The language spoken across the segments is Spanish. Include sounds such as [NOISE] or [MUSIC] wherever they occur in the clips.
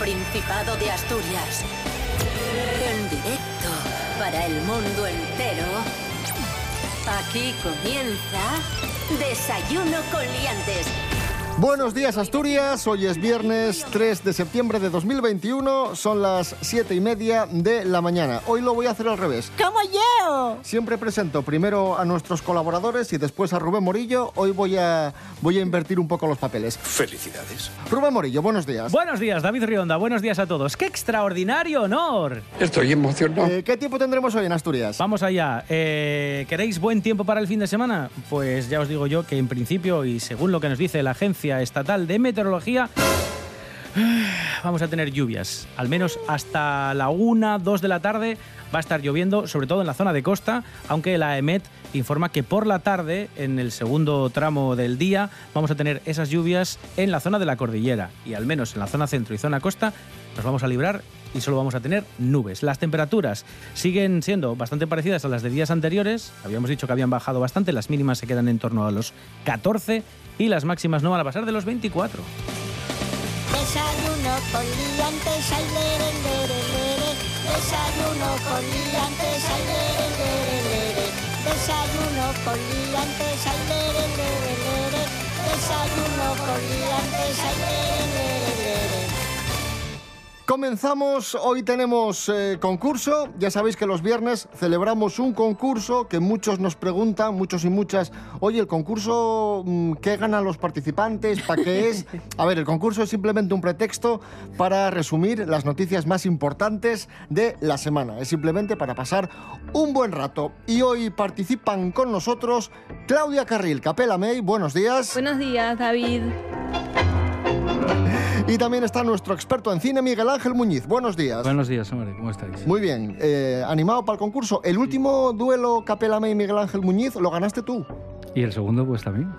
Principado de Asturias. En directo para el mundo entero. Aquí comienza Desayuno con Liantes. Buenos días Asturias, hoy es viernes 3 de septiembre de 2021, son las 7 y media de la mañana. Hoy lo voy a hacer al revés. ¡Como yo! Siempre presento primero a nuestros colaboradores y después a Rubén Morillo. Hoy voy a, voy a invertir un poco los papeles. Felicidades. Rubén Morillo, buenos días. Buenos días, David Rionda. Buenos días a todos. ¡Qué extraordinario honor! Estoy emocionado. Eh, ¿Qué tiempo tendremos hoy en Asturias? Vamos allá. Eh, ¿Queréis buen tiempo para el fin de semana? Pues ya os digo yo que en principio y según lo que nos dice la Agencia Estatal de Meteorología, [SIGHS] vamos a tener lluvias. Al menos hasta la 1, 2 de la tarde va a estar lloviendo, sobre todo en la zona de costa, aunque la EMET informa que por la tarde, en el segundo tramo del día, vamos a tener esas lluvias en la zona de la cordillera. Y al menos en la zona centro y zona costa nos vamos a librar y solo vamos a tener nubes. Las temperaturas siguen siendo bastante parecidas a las de días anteriores. Habíamos dicho que habían bajado bastante, las mínimas se quedan en torno a los 14 y las máximas no van a pasar de los 24. Desayuno con liantes, ay, lere, lere. Desayuno con liantes, ay. Desayuno con liantes, ay. Desayuno con liantes, ay. Comenzamos, hoy tenemos eh, concurso, ya sabéis que los viernes celebramos un concurso que muchos nos preguntan, muchos y muchas, oye, el concurso, mm, ¿qué ganan los participantes? ¿Para qué es? A ver, el concurso es simplemente un pretexto para resumir las noticias más importantes de la semana, es simplemente para pasar un buen rato. Y hoy participan con nosotros Claudia Carril, Capela May, buenos días. Buenos días, David. Y también está nuestro experto en cine, Miguel Ángel Muñiz, buenos días. Buenos días, hombre, ¿cómo estáis? Muy bien, eh, animado para el concurso. El último duelo Capela May y Miguel Ángel Muñiz lo ganaste tú. Y el segundo, pues también.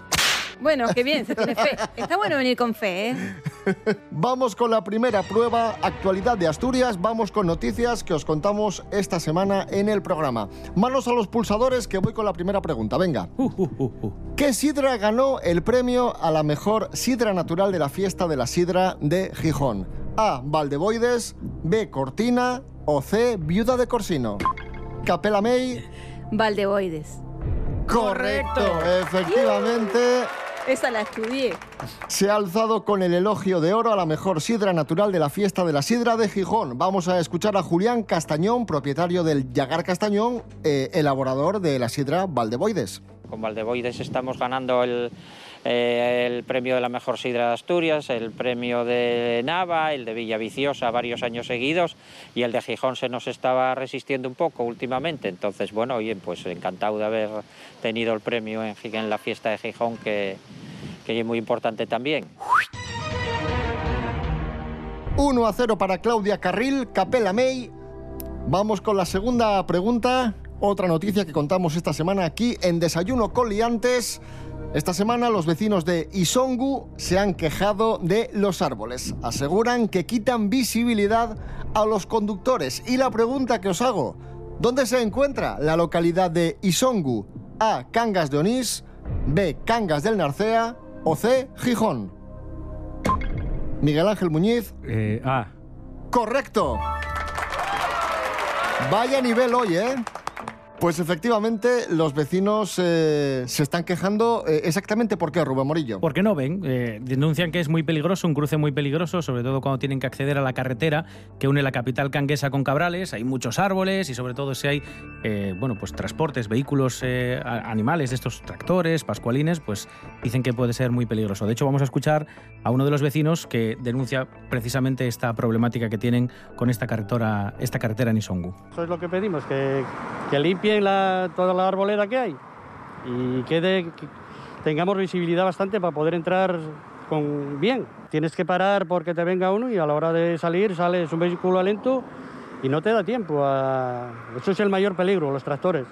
Bueno, qué bien, se tiene fe. Está bueno venir con fe, ¿eh? Vamos con la primera prueba, actualidad de Asturias. Vamos con noticias que os contamos esta semana en el programa. Manos a los pulsadores que voy con la primera pregunta. Venga. Uh, uh, uh, uh. ¿Qué sidra ganó el premio a la mejor sidra natural de la fiesta de la sidra de Gijón? A. Valdeboides, B. Cortina o C. Viuda de Corsino. Capela May. Valdeboides. Correcto, efectivamente. Esa la estudié. Se ha alzado con el elogio de oro a la mejor sidra natural de la fiesta de la sidra de Gijón. Vamos a escuchar a Julián Castañón, propietario del Yagar Castañón, eh, elaborador de la sidra Valdeboides. Con Valdeboides estamos ganando el, eh, el premio de la mejor sidra de Asturias, el premio de Nava, el de Villaviciosa varios años seguidos y el de Gijón se nos estaba resistiendo un poco últimamente. Entonces, bueno, oye, pues encantado de haber tenido el premio en, en la fiesta de Gijón que, que es muy importante también. 1 a 0 para Claudia Carril, Capela May. Vamos con la segunda pregunta. Otra noticia que contamos esta semana aquí en Desayuno con Liantes. Esta semana los vecinos de Isongu se han quejado de los árboles. Aseguran que quitan visibilidad a los conductores. Y la pregunta que os hago, ¿dónde se encuentra la localidad de Isongu? A. Cangas de Onís, B. Cangas del Narcea o C. Gijón. Miguel Ángel Muñiz, Eh, ah, Correcto. Vaya nivel hoy, ¿eh? Pues efectivamente los vecinos eh, se están quejando eh, exactamente por qué, Rubén Morillo. Porque no ven, Eh, denuncian que es muy peligroso, un cruce muy peligroso, sobre todo cuando tienen que acceder a la carretera que une la capital canguesa con Cabrales. Hay muchos árboles y sobre todo si hay, eh, bueno, pues transportes, vehículos, eh, animales de estos tractores, pascualines, pues dicen que puede ser muy peligroso. De hecho, vamos a escuchar a uno de los vecinos que denuncia precisamente esta problemática que tienen con esta carretera, esta carretera en Isongu. Eso es lo que pedimos, que, que toda la arboleda que hay y que tengamos visibilidad bastante para poder entrar con bien. Tienes que parar porque te venga uno y a la hora de salir sales un vehículo lento y no te da tiempo. A... Eso es el mayor peligro, los tractores.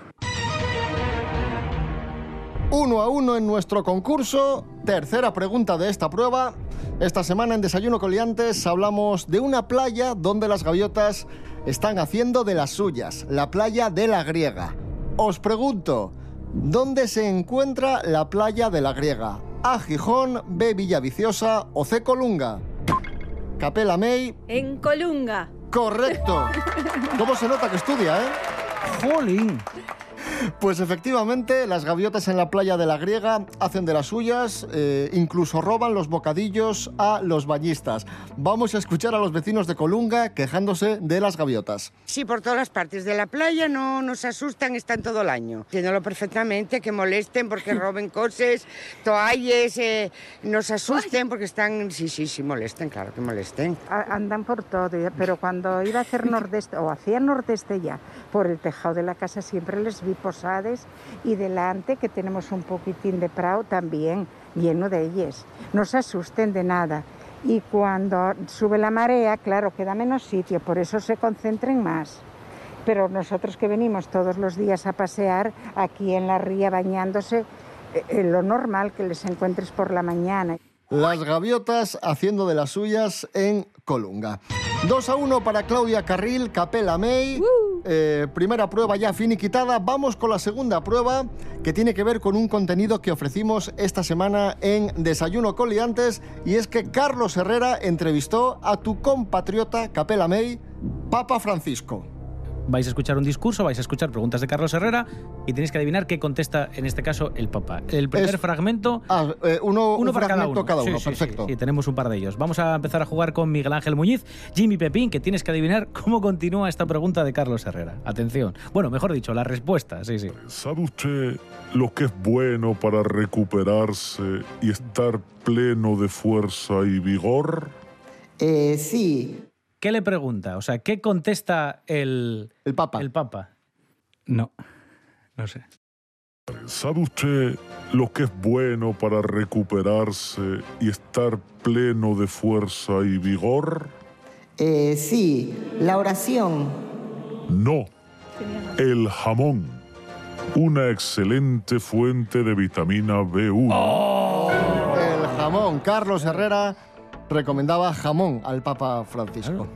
Uno a uno en nuestro concurso. Tercera pregunta de esta prueba. Esta semana en Desayuno Coliantes hablamos de una playa donde las gaviotas están haciendo de las suyas, la playa de la Griega. Os pregunto, ¿dónde se encuentra la playa de la Griega? A Gijón, B Villaviciosa o C Colunga. Capela May. En Colunga. Correcto. [LAUGHS] ¿Cómo se nota que estudia, eh? ¡Jolín! Pues efectivamente, las gaviotas en la playa de la Griega hacen de las suyas, eh, incluso roban los bocadillos a los bañistas. Vamos a escuchar a los vecinos de Colunga quejándose de las gaviotas. Sí, por todas las partes de la playa no nos asustan, están todo el año. Entiéndolo perfectamente, que molesten porque [LAUGHS] roben cosas, toallas, eh, nos asusten porque están... Sí, sí, sí, molesten, claro que molesten. Andan por todo, pero cuando iba a hacer nordeste, o hacía nordeste ya, por el tejado de la casa siempre les vi y delante que tenemos un poquitín de prado también, lleno de ellas. No se asusten de nada. Y cuando sube la marea, claro, queda menos sitio, por eso se concentren más. Pero nosotros que venimos todos los días a pasear aquí en la ría bañándose, eh, eh, lo normal que les encuentres por la mañana. Las gaviotas haciendo de las suyas en Colunga. 2 a 1 para Claudia Carril, Capela May. Eh, primera prueba ya finiquitada. Vamos con la segunda prueba que tiene que ver con un contenido que ofrecimos esta semana en Desayuno con Liantes y es que Carlos Herrera entrevistó a tu compatriota Capela May, Papa Francisco. Vais a escuchar un discurso, vais a escuchar preguntas de Carlos Herrera y tenéis que adivinar qué contesta en este caso el Papa. El primer Es- fragmento. Ah, eh, uno, Uno un para cada fragmento uno. cada Sí, uno, sí, sí, perfecto. Sí, tenemos un par de ellos. Vamos a empezar a jugar con Miguel Ángel Muñiz, Jimmy Pepín, que tienes que adivinar cómo continúa esta pregunta de Carlos Herrera. Atención. Bueno, mejor dicho, la respuesta, sí, sí. ¿Sabe usted lo que es bueno para recuperarse y estar pleno de fuerza y vigor? Eh, sí. ¿Qué le pregunta? O sea, ¿qué contesta el, el Papa? El Papa. No, no sé. ¿Sabe usted lo que es bueno para recuperarse y estar pleno de fuerza y vigor? Eh, sí, la oración. No, el jamón. Una excelente fuente de vitamina B1. El jamón. Carlos Herrera recomendaba jamón al Papa Francisco.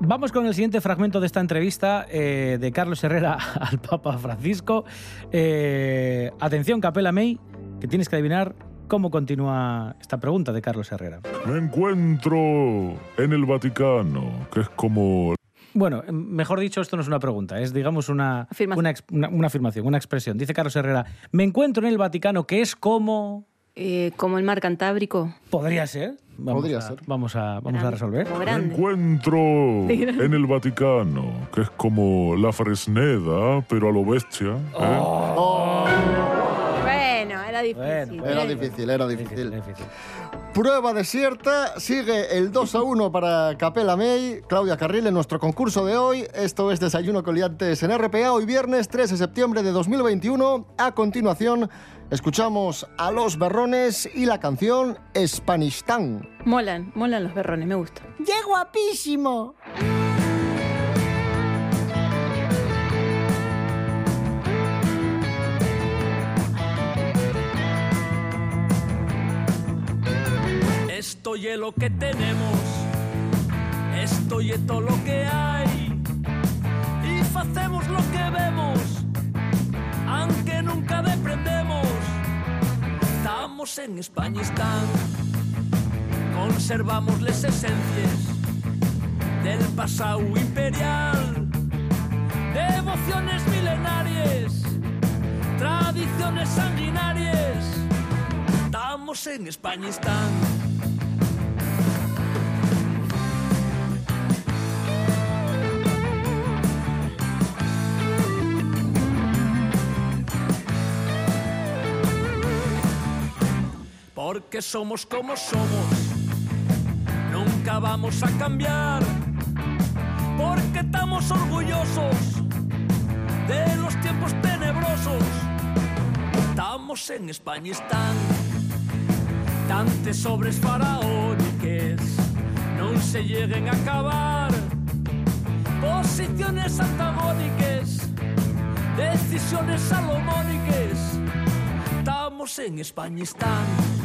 Vamos con el siguiente fragmento de esta entrevista eh, de Carlos Herrera [LAUGHS] al Papa Francisco. Eh, atención, Capela May, que tienes que adivinar cómo continúa esta pregunta de Carlos Herrera. Me encuentro en el Vaticano, que es como Bueno, eh, mejor dicho, esto no es una pregunta, es digamos una Afirmación. una, ex- una- una afirmación, una expresión. Dice Carlos Herrera, me encuentro en el Vaticano, que es como... Eh, como el mar Cantábrico. Podría ser. Vamos Podría a, ser. Vamos a, vamos a resolver. grande. encuentro [LAUGHS] en el Vaticano, que es como la Fresneda, pero a lo bestia. ¿eh? Bueno, era difícil. Bueno, Era difícil, era difícil. difícil. Prueba desierta, sigue el 2 a 1 para Capela May, Claudia Carril en nuestro concurso de hoy. Esto es Desayuno Coliantes en RPA, hoy viernes 3 de septiembre de 2021. A continuación, escuchamos a Los Berrones y la canción Spanistán. Molan, molan los berrones, me gusta. ¡Qué guapísimo! Esto y es lo que tenemos, esto y es todo lo que hay. Y hacemos lo que vemos, aunque nunca deprendemos. Estamos en España, están, conservamos las esencias del pasado imperial, devociones milenarias, tradiciones sanguinarias. Estamos en España, están. Porque somos como somos, nunca vamos a cambiar. Porque estamos orgullosos de los tiempos tenebrosos. Estamos en España, están tantes sobres faraónicas, no se lleguen a acabar. Posiciones antagónicas, decisiones salomónicas. Estamos en España, están.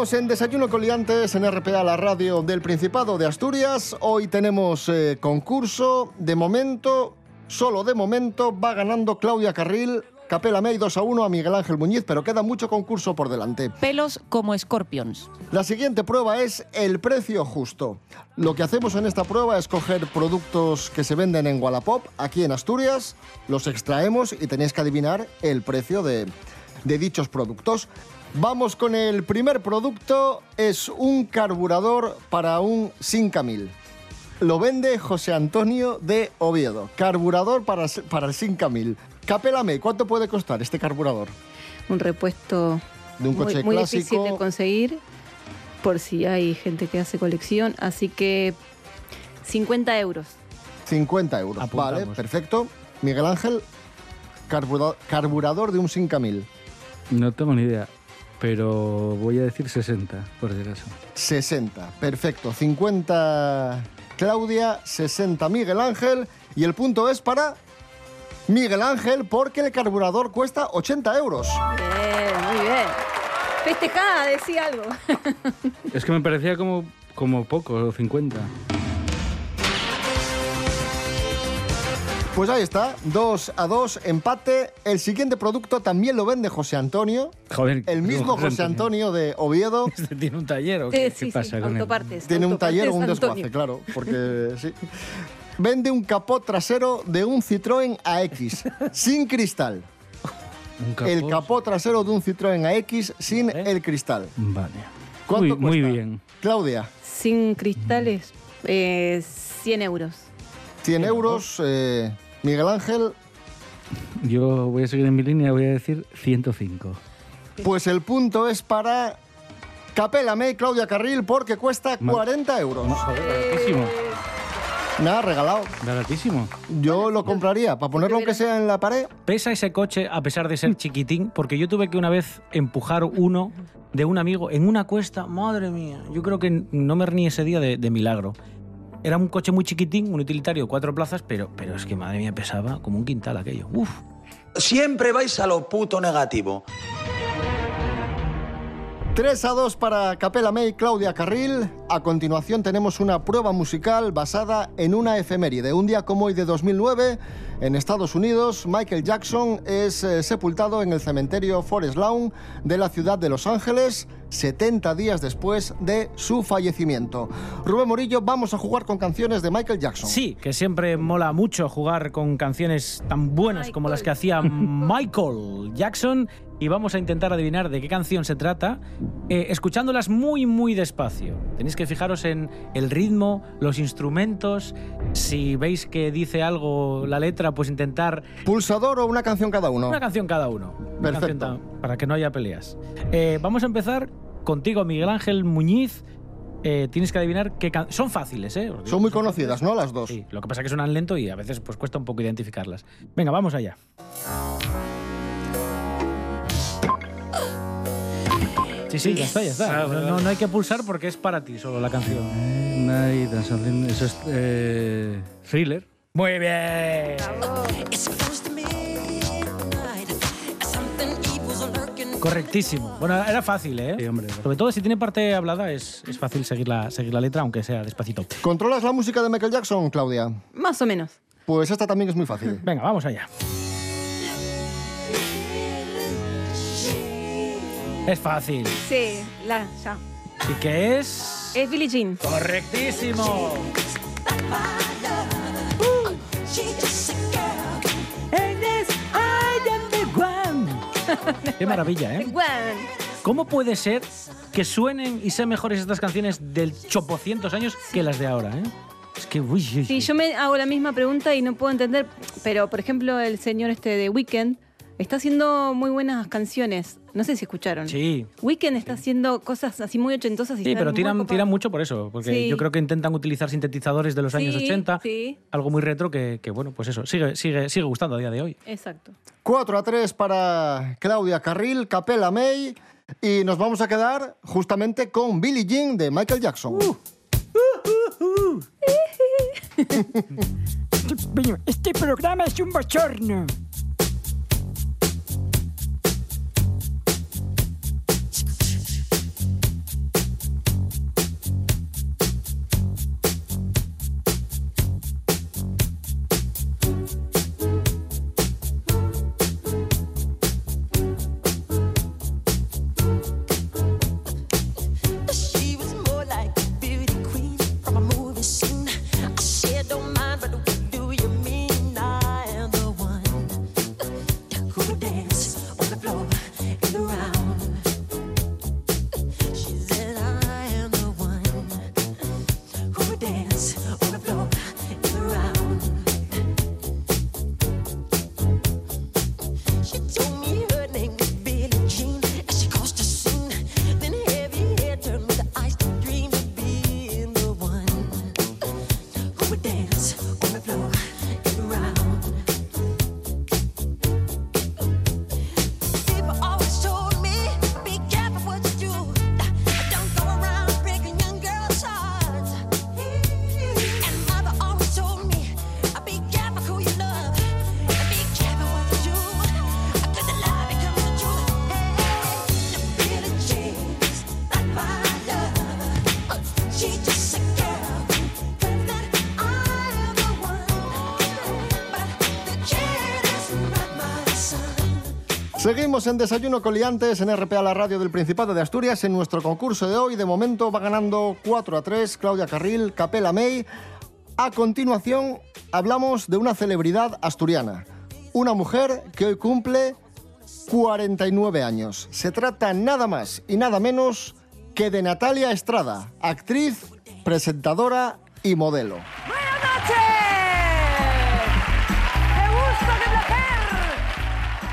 Seguimos en Desayuno Coliantes en RPA, la radio del Principado de Asturias. Hoy tenemos eh, concurso. De momento, solo de momento, va ganando Claudia Carril, Capela May 2 a 1 a Miguel Ángel Muñiz, pero queda mucho concurso por delante. Pelos como escorpions. La siguiente prueba es el precio justo. Lo que hacemos en esta prueba es coger productos que se venden en Wallapop, aquí en Asturias, los extraemos y tenéis que adivinar el precio de, de dichos productos. Vamos con el primer producto, es un carburador para un Sinca 1000. Lo vende José Antonio de Oviedo. Carburador para, para el Sinca 1000. Capélame, ¿cuánto puede costar este carburador? Un repuesto De un coche muy, muy clásico. difícil de conseguir por si hay gente que hace colección. Así que 50 euros. 50 euros. Vale, perfecto. Miguel Ángel, carbura- carburador de un Sinca 1000. No tengo ni idea, pero voy a decir 60, por si acaso. 60. Perfecto. 50 Claudia, 60 Miguel Ángel. Y el punto es para Miguel Ángel porque el carburador cuesta 80 euros. Bien, muy bien. Festejada, decía algo. [LAUGHS] Es que me parecía como, como poco, 50. Pues ahí está, 2 a 2, empate. El siguiente producto también lo vende José Antonio. Joder, El mismo José Antonio de Oviedo. [LAUGHS] ¿Tiene un taller o qué? Eh, sí, sí, pasa con él? autopartes, Tiene un taller o un desguace, Antonio. claro, porque sí. Vende un capó trasero de un Citroën AX [LAUGHS] sin cristal. El capó trasero de un Citroën AX sin el cristal. Vale. ¿Cuánto muy, muy cuesta? bien. Claudia, Sin cristales, eh, 100 euros. 100 euros. eh, Miguel Ángel, Yo voy a seguir en mi línea, voy a decir 105. pues el punto es para Capela May, Claudia Carril, porque cuesta Ma- 40 euros. Baratísimo. Nada, regalado. Baratísimo. Yo lo compraría, para ponerlo aunque sea en la pared. Pesa ese coche a pesar de ser chiquitín, porque yo tuve que una vez empujar uno de un amigo en una cuesta. Madre mía, yo creo que no me reuní ese día de, de milagro. Era un coche muy chiquitín, un utilitario, cuatro plazas, pero, pero es que madre mía pesaba como un quintal aquello. Uf. Siempre vais a lo puto negativo. 3 a 2 para Capela May, Claudia Carril. A continuación tenemos una prueba musical basada en una efeméride. Un día como hoy de 2009, en Estados Unidos, Michael Jackson es eh, sepultado en el cementerio Forest Lawn de la ciudad de Los Ángeles, 70 días después de su fallecimiento. Rubén Morillo, vamos a jugar con canciones de Michael Jackson. Sí, que siempre mola mucho jugar con canciones tan buenas como las que hacía Michael [LAUGHS] Jackson. Y vamos a intentar adivinar de qué canción se trata, eh, escuchándolas muy, muy despacio. Tenéis que fijaros en el ritmo, los instrumentos. Si veis que dice algo la letra, pues intentar ¿Pulsador o una canción cada uno? una canción cada uno. Una Perfecto. canción para que no haya peleas. Eh, vamos a empezar contigo, Miguel Ángel Muñiz. Eh, tienes que adivinar qué can- Son fáciles, ¿eh? Digo Son muy que son conocidas, ¿no? Las dos. Sí, lo que pasa es que suenan lento y a veces pues cuesta un poco identificarlas. Venga, vamos allá. Sí, ya está, ya está. Ah, vale, No, no- hay que pulsar porque es para ti solo la canción. Night and something- Eso es eh, thriller. Muy bien. Correctísimo. Bueno, era fácil, ¿eh? Sí, hombre. Sobre todo si tiene parte hablada es, es fácil seguir la, seguir la letra, aunque sea despacito. ¿Controlas la música de Michael Jackson, Claudia? Más o menos. Pues esta también es muy fácil. Venga, vamos allá. Es fácil. Sí, la, ya. ¿Y qué es? Es Billie Jean. Correctísimo. Qué maravilla, ¿eh? [LAUGHS] ¿Cómo puede ser que suenen y sean mejores estas canciones del chopocientos años que las de ahora, eh? Es que, uy, uy, Sí, uy. yo me hago la misma pregunta y no puedo entender, pero por ejemplo el señor este de Weekend Está haciendo muy buenas canciones. No sé si escucharon. Sí. Weekend está haciendo cosas así muy ochentosos y Sí, pero tiran, tiran mucho por eso, porque Sí. yo creo que intentan utilizar sintetizadores de los años Sí, 80, sí. algo muy retro que, que, bueno, pues eso, sigue, sigue, sigue gustando a día de hoy. Exacto. 4 a 3 para Claudia Carril, Capela May. Y nos vamos a quedar justamente con Billie Jean de Michael Jackson. Bueno, [LAUGHS] este programa es un bochorno. Seguimos en Desayuno Coliantes en RPA, la radio del Principado de Asturias. En nuestro concurso de hoy, de momento, va ganando 4 a 3 Claudia Carril, Capela May. A continuación, hablamos de una celebridad asturiana. Una mujer que hoy cumple 49 años. Se trata nada más y nada menos que de Natalia Estrada, actriz, presentadora y modelo.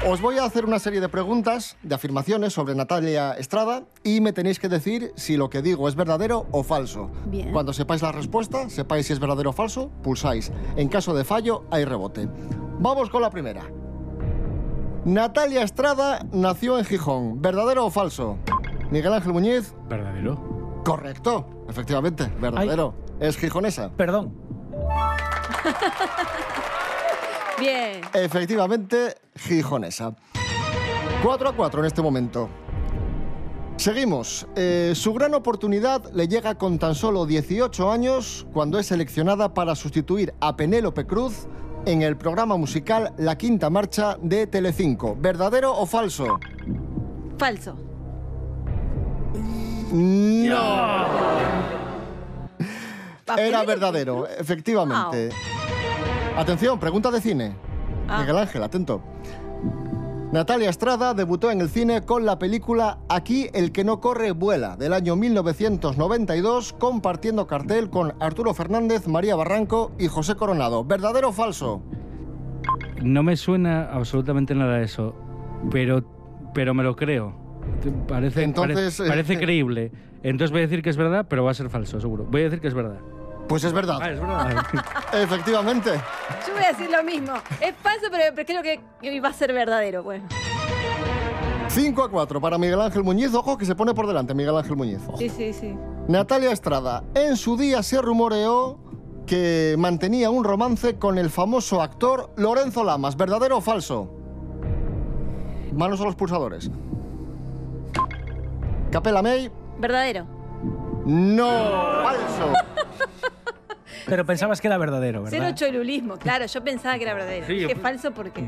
Os voy a hacer una serie de preguntas, de afirmaciones sobre Natalia Estrada y me tenéis que decir si lo que digo es verdadero o falso. Bien. Cuando sepáis la respuesta, sepáis si es verdadero o falso, pulsáis. En caso de fallo, hay rebote. Vamos con la primera. Natalia Estrada nació en Gijón. ¿Verdadero o falso? Miguel Ángel Muñiz. Verdadero. Correcto, efectivamente, verdadero. Es gijonesa. Perdón. [LAUGHS] Bien. Efectivamente, gijonesa. 4 a 4 en este momento. Seguimos. Eh, su gran oportunidad le llega con tan solo 18 años cuando es seleccionada para sustituir a Penélope Cruz en el programa musical La Quinta Marcha de Telecinco. ¿Verdadero o falso? Falso. No. Era verdadero, efectivamente. Atención, pregunta de cine. Ah. Miguel Ángel, atento. Natalia Estrada debutó en el cine con la película Aquí el que no corre vuela del año 1992 compartiendo cartel con Arturo Fernández, María Barranco y José Coronado. ¿Verdadero o falso? No me suena absolutamente nada eso, pero, pero me lo creo. Parece, Entonces, pare- parece eh, creíble. Entonces voy a decir que es verdad, pero va a ser falso, seguro. Voy a decir que es verdad. Pues es verdad. Ah, es verdad. [LAUGHS] Efectivamente. Yo voy a decir lo mismo. Es falso, pero creo que que va a ser verdadero. Bueno, 5 a 4 para Miguel Ángel Muñiz. Ojo que se pone por delante Miguel Ángel Muñiz. Sí, sí, sí. Natalia Estrada. En su día se rumoreó que mantenía un romance con el famoso actor Lorenzo Lamas. ¿Verdadero o falso? Manos a los pulsadores. Capela May. Verdadero. No, falso. [LAUGHS] Pero pensabas que era verdadero, Cero ¿verdad? cholulismo. Claro, yo pensaba que era verdadero. Sí, yo- falso porque.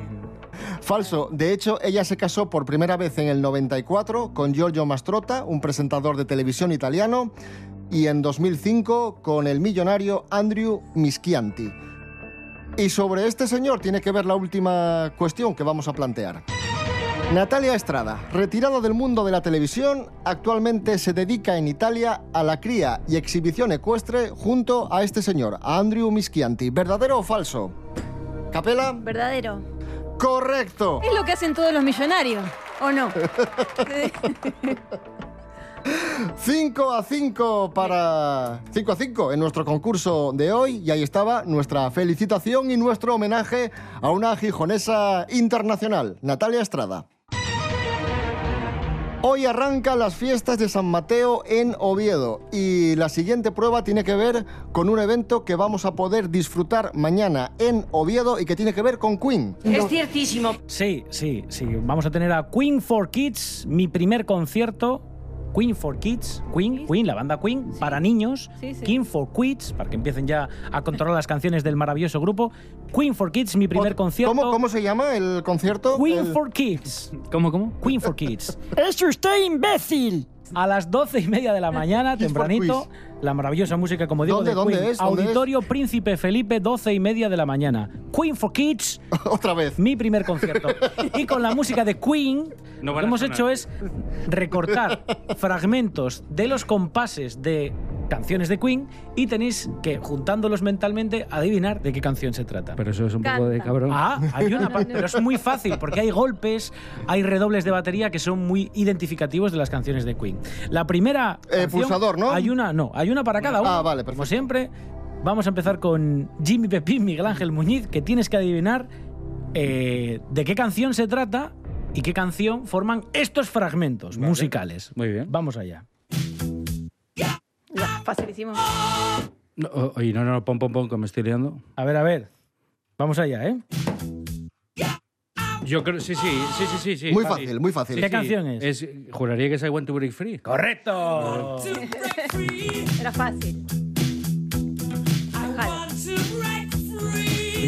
Falso. De hecho, ella se casó por primera vez en el 94 con Giorgio Mastrota, un presentador de televisión italiano, y en 2005 con el millonario Andrew Mischianti. Y sobre este señor tiene que ver la última cuestión que vamos a plantear. Natalia Estrada, retirada del mundo de la televisión, actualmente se dedica en Italia a la cría y exhibición ecuestre junto a este señor, a Andrew Mischianti. ¿Verdadero o falso? Capela. Verdadero. Correcto. Es lo que hacen todos los millonarios, ¿o no? [LAUGHS] 5 a 5 para 5 a 5 en nuestro concurso de hoy y ahí estaba nuestra felicitación y nuestro homenaje a una gijonesa internacional, Natalia Estrada. Hoy arrancan las fiestas de San Mateo en Oviedo y la siguiente prueba tiene que ver con un evento que vamos a poder disfrutar mañana en Oviedo y que tiene que ver con Queen. Es ciertísimo. Sí, sí, sí. Vamos a tener a Queen for Kids, mi primer concierto. Queen for Kids, Queen, Queen, la banda Queen, para niños. Sí, sí. Queen for Kids, para que empiecen ya a controlar las canciones del maravilloso grupo. Queen for Kids, mi primer concierto. ¿Cómo, cómo se llama el concierto? Queen El- for Kids. ¿Cómo, cómo? Queen for Kids. [LAUGHS] ¡Es usted imbécil! A las doce y media de la [LAUGHS] mañana, tempranito, la maravillosa música, como digo, ¿Dónde, de dónde Queen. es? ¿Dónde Auditorio Príncipe Felipe, doce y media de la mañana. Queen for Kids. [LAUGHS] Otra vez. Mi primer concierto. y con la música de Queen, No lo que hemos sonar. hecho es recortar fragmentos de los compases de canciones de Queen y tenéis que, juntándolos mentalmente, adivinar de qué canción se trata. Pero eso es un poco de Canta. cabrón. Ah, hay una [LAUGHS] parte, pero es muy fácil porque hay golpes, hay redobles de batería que son muy identificativos de las canciones de Queen. La primera Eh, canción, pulsador, ¿no? Hay una, no, hay una para cada uno. Ah, vale, Como siempre, vamos a empezar con Jimmy Pepín, Miguel Ángel Muñiz, que tienes que adivinar eh, de qué canción se trata y qué canción forman estos fragmentos musicales. Muy bien. Vamos allá. Ya, facilísimo. No, oye, no, no, pon, pon, pon, que me estoy liando. A ver, a ver. Vamos allá, ¿eh? Yo creo, sí, sí, sí, sí, sí. sí. Muy Sí. fácil, muy fácil. ¿Qué canción es? Juraría que es I Want to Break Free. ¡Correcto! Era fácil.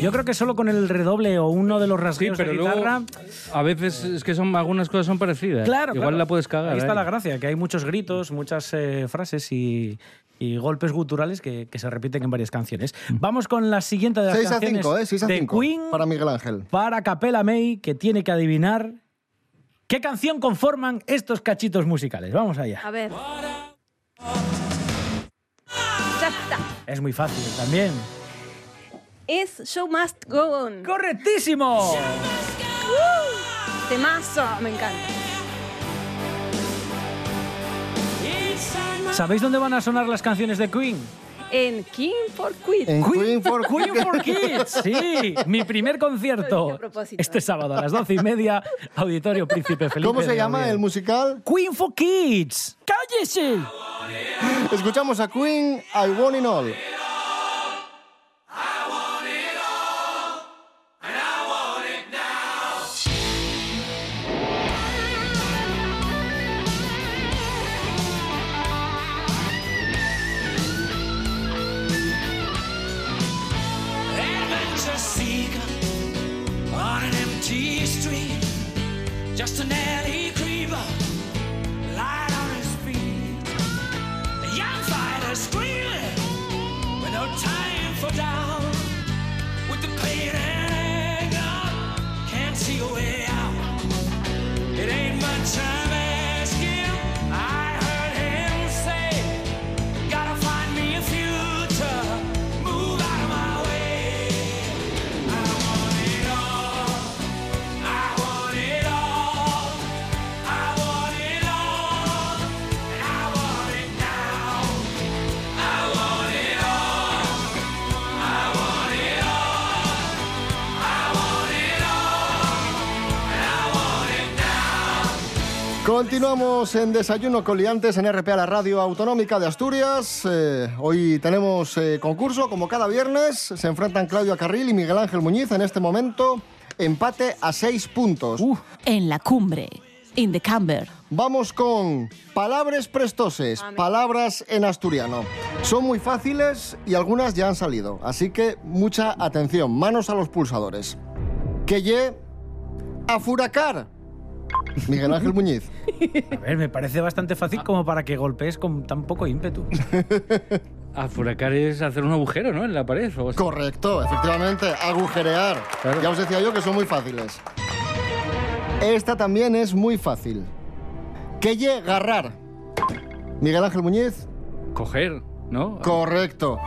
Yo creo que solo con el redoble o uno de los Sí, rasgueos pero de luego guitarra... a veces es que son algunas cosas son parecidas. Claro, Igual claro. la puedes cagar. Ahí está ¿eh? la gracia, que hay muchos gritos, muchas eh, frases y, y golpes guturales que, que se repiten en varias canciones. Vamos con la siguiente de las 6 a canciones 5, ¿eh? 6 a de 5 Queen para Miguel Ángel. para Capella May, que tiene que adivinar qué canción conforman estos cachitos musicales. Vamos allá. A ver. Es muy fácil también. Es Show Must Go On. ¡Correctísimo! Temazo, me encanta. ¿Sabéis dónde van a sonar las canciones de Queen? En King for Queen. En Queen for Queen for Kids, sí, mi primer concierto. dije a propósito. Este sábado a las doce y media, Auditorio Príncipe Felipe. ¿Cómo se llama el musical? Queen for Kids. ¡Cállese! Escuchamos a Queen, I Want It All. Continuamos en Desayuno con Liantes en RPA, la radio autonómica de Asturias. Eh, hoy tenemos eh, concurso, como cada viernes. Se enfrentan Claudia Carril y Miguel Ángel Muñiz. En este momento, empate a seis puntos. En la cumbre. In the camber. Vamos con palabras prestoses, palabras en asturiano. Son muy fáciles y algunas ya han salido, así que mucha atención, manos a los pulsadores. Que ye a furacar. Miguel Ángel Muñiz. A ver, me parece bastante fácil como para que golpees con tan poco ímpetu. [LAUGHS] Afuracar es hacer un agujero, ¿no? En la pared. o así. Correcto, efectivamente, agujerear. Ya os decía yo que son muy fáciles. Esta también es muy fácil. Que agarrar. Miguel Ángel Muñiz. Coger, ¿no? Correcto.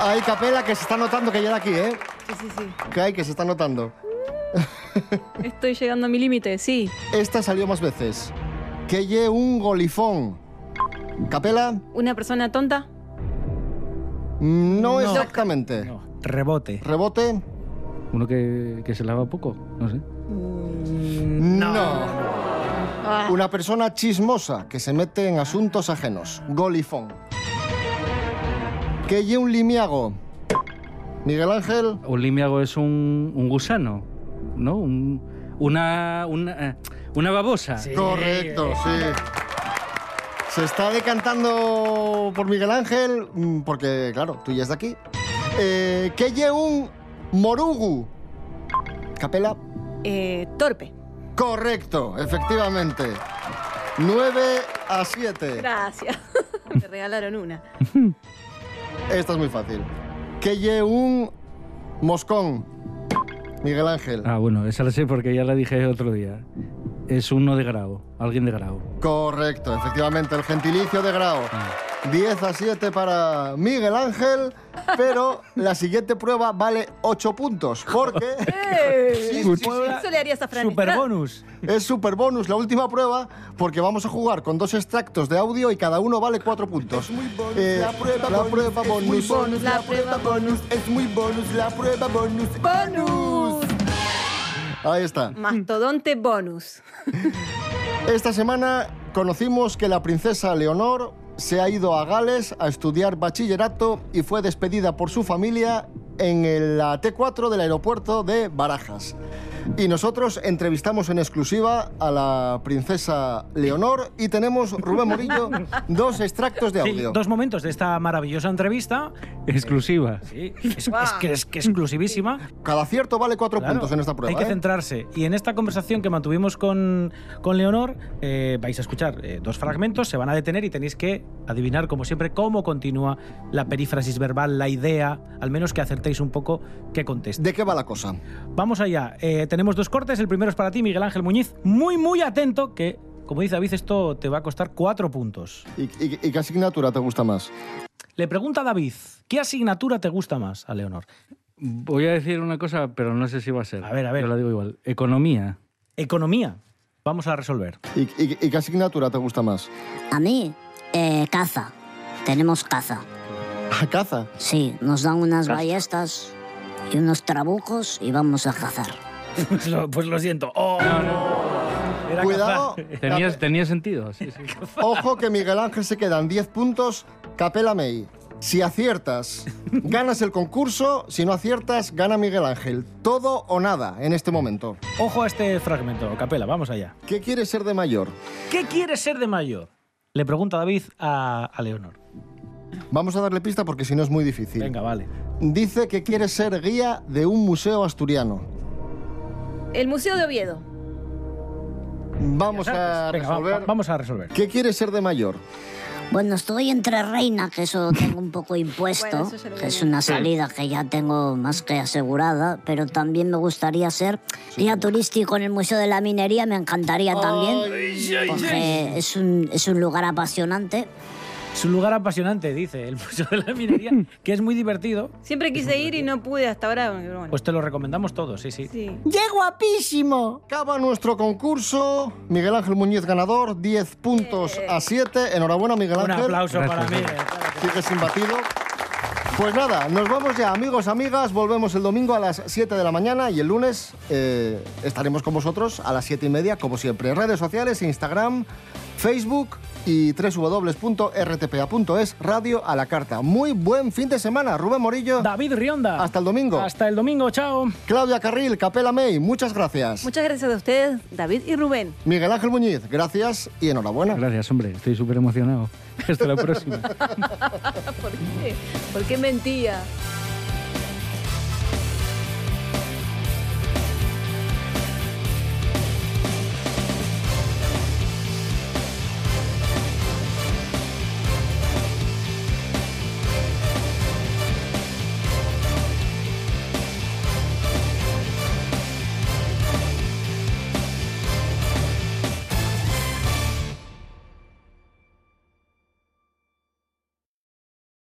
Hay capela que se está notando que de aquí, ¿eh? Sí, sí, sí. Que hay que se está notando. [LAUGHS] Estoy llegando a mi límite, sí. Esta salió más veces. Que lle un golifón. Capela, ¿Una persona tonta? no, No. exactamente. Rebote. Rebote, Uno que, que se lava poco, no sé. no. Ah. Una persona chismosa que se mete en asuntos ajenos. Golifón. Que lle un limiago. Miguel Ángel, Un limiago es un, un gusano, ¿no? Un- una, una, eh, una babosa. Correcto, sí. Se está decantando por Miguel Ángel, mm, porque, claro, tú ya es de aquí. Eh, que lle un morugu. Capela. Eh, torpe. Correcto, efectivamente. 9 a 7. Gracias. [LAUGHS] Me regalaron una. Esta es muy fácil. Que lle un moscón. Miguel Ángel. Ah, bueno, esa la sé porque ya la dije otro día. Es uno de grado, alguien de grado. Correcto, efectivamente, el gentilicio de Grau. 10 a 7 para Miguel Ángel, pero la siguiente prueba vale 8 puntos, porque [LAUGHS] Sí, sí, sí. Fran. Super bonus. es super bonus la última prueba, porque vamos a jugar con dos extractos de audio y cada uno vale 4 puntos. Eh, la prueba, bonus. La prueba bonus. Es muy bonus, la prueba bonus. ¡Bonus! Ahí está. Mastodonte bonus. [LAUGHS] Esta semana conocimos que la princesa Leonor se ha ido a Gales a estudiar bachillerato y fue despedida por su familia en el- la T4 del aeropuerto de Barajas. Y nosotros entrevistamos en exclusiva a la princesa Leonor y tenemos, Rubén Morillo, [LAUGHS] dos extractos de Sí, audio. dos momentos de esta maravillosa entrevista. Exclusiva. Sí, es, es que es que exclusivísima. Cada acierto vale cuatro Claro, puntos en esta prueba. Hay que ¿eh? centrarse. Y en esta conversación que mantuvimos con, con Leonor, eh, vais a escuchar eh, dos fragmentos, se van a detener y tenéis que adivinar, como siempre, cómo continúa la perífrasis verbal, la idea, al menos que acertéis un poco qué contesta. ¿De qué va la cosa? Vamos allá. Eh, tenemos dos cortes. El primero es para ti, Miguel Ángel Muñiz. Muy, muy atento, que, como dice David, esto te va a costar cuatro puntos. ¿Y, y- y qué asignatura te gusta más? Le pregunta a David, ¿qué asignatura te gusta más a Leonor? Voy a decir una cosa, pero no sé si va a ser. A ver, a ver. Yo la digo igual. Economía. Economía. Vamos a resolver. ¿Y, y- y qué asignatura te gusta más? A mí, eh, caza. Tenemos caza. ¿A caza? Sí, nos dan unas ballestas y unos trabucos y vamos a cazar. Pues lo, pues lo siento. Oh, Era Cuidado. tenía sentido, sí, sí. Ojo que Miguel Ángel se quedan 10 puntos. Capela May. Si aciertas, ganas el concurso. Si no aciertas, gana Miguel Ángel. Todo o nada en este momento. Ojo a este fragmento, Capela, vamos allá. ¿Qué quieres ser de mayor? ¿Qué quieres ser de mayor? Le pregunta David a, a Leonor. Vamos a darle pista porque si no es muy difícil. Venga, vale. Dice que quiere ser guía de un museo asturiano. El Museo de Oviedo. Vamos a Venga, va- resolver. va- vamos a resolver. ¿Qué quieres ser de mayor? Bueno, estoy entre reina, que eso tengo un poco impuesto, Bueno, que es una salida que ya tengo más que asegurada, pero también me gustaría ser guía turístico en el Museo de la Minería, me encantaría también, porque es un, es un lugar apasionante. Es un lugar apasionante, dice el Museo de la Minería, [LAUGHS] que es muy divertido. Siempre quise ir y no pude hasta ahora. bueno. Pues te lo recomendamos todos, sí, sí. Sí. ¡Qué guapísimo! Acaba nuestro concurso. Miguel Ángel Muñiz ganador, 10 puntos a 7. Enhorabuena, Miguel Un Ángel. aplauso para Gracias. Miguel. Sigues imbatido. Pues nada, nos vamos ya, amigos, amigas. Volvemos el domingo a las 7 de la mañana y el lunes eh, estaremos con vosotros a las 7 y media, como siempre. Redes sociales, Instagram, Facebook y www.rtpa.es, radio a la carta. Muy buen fin de semana, Rubén Morillo. David Rionda. Hasta el domingo. Hasta el domingo, chao. Claudia Carril, Capela May, muchas gracias. Muchas gracias a ustedes, David y Rubén. Miguel Ángel Muñiz, gracias y enhorabuena. Gracias, hombre. Estoy súper emocionado. Hasta la próxima. [LAUGHS] ¿Por qué? ¿Por qué mentía?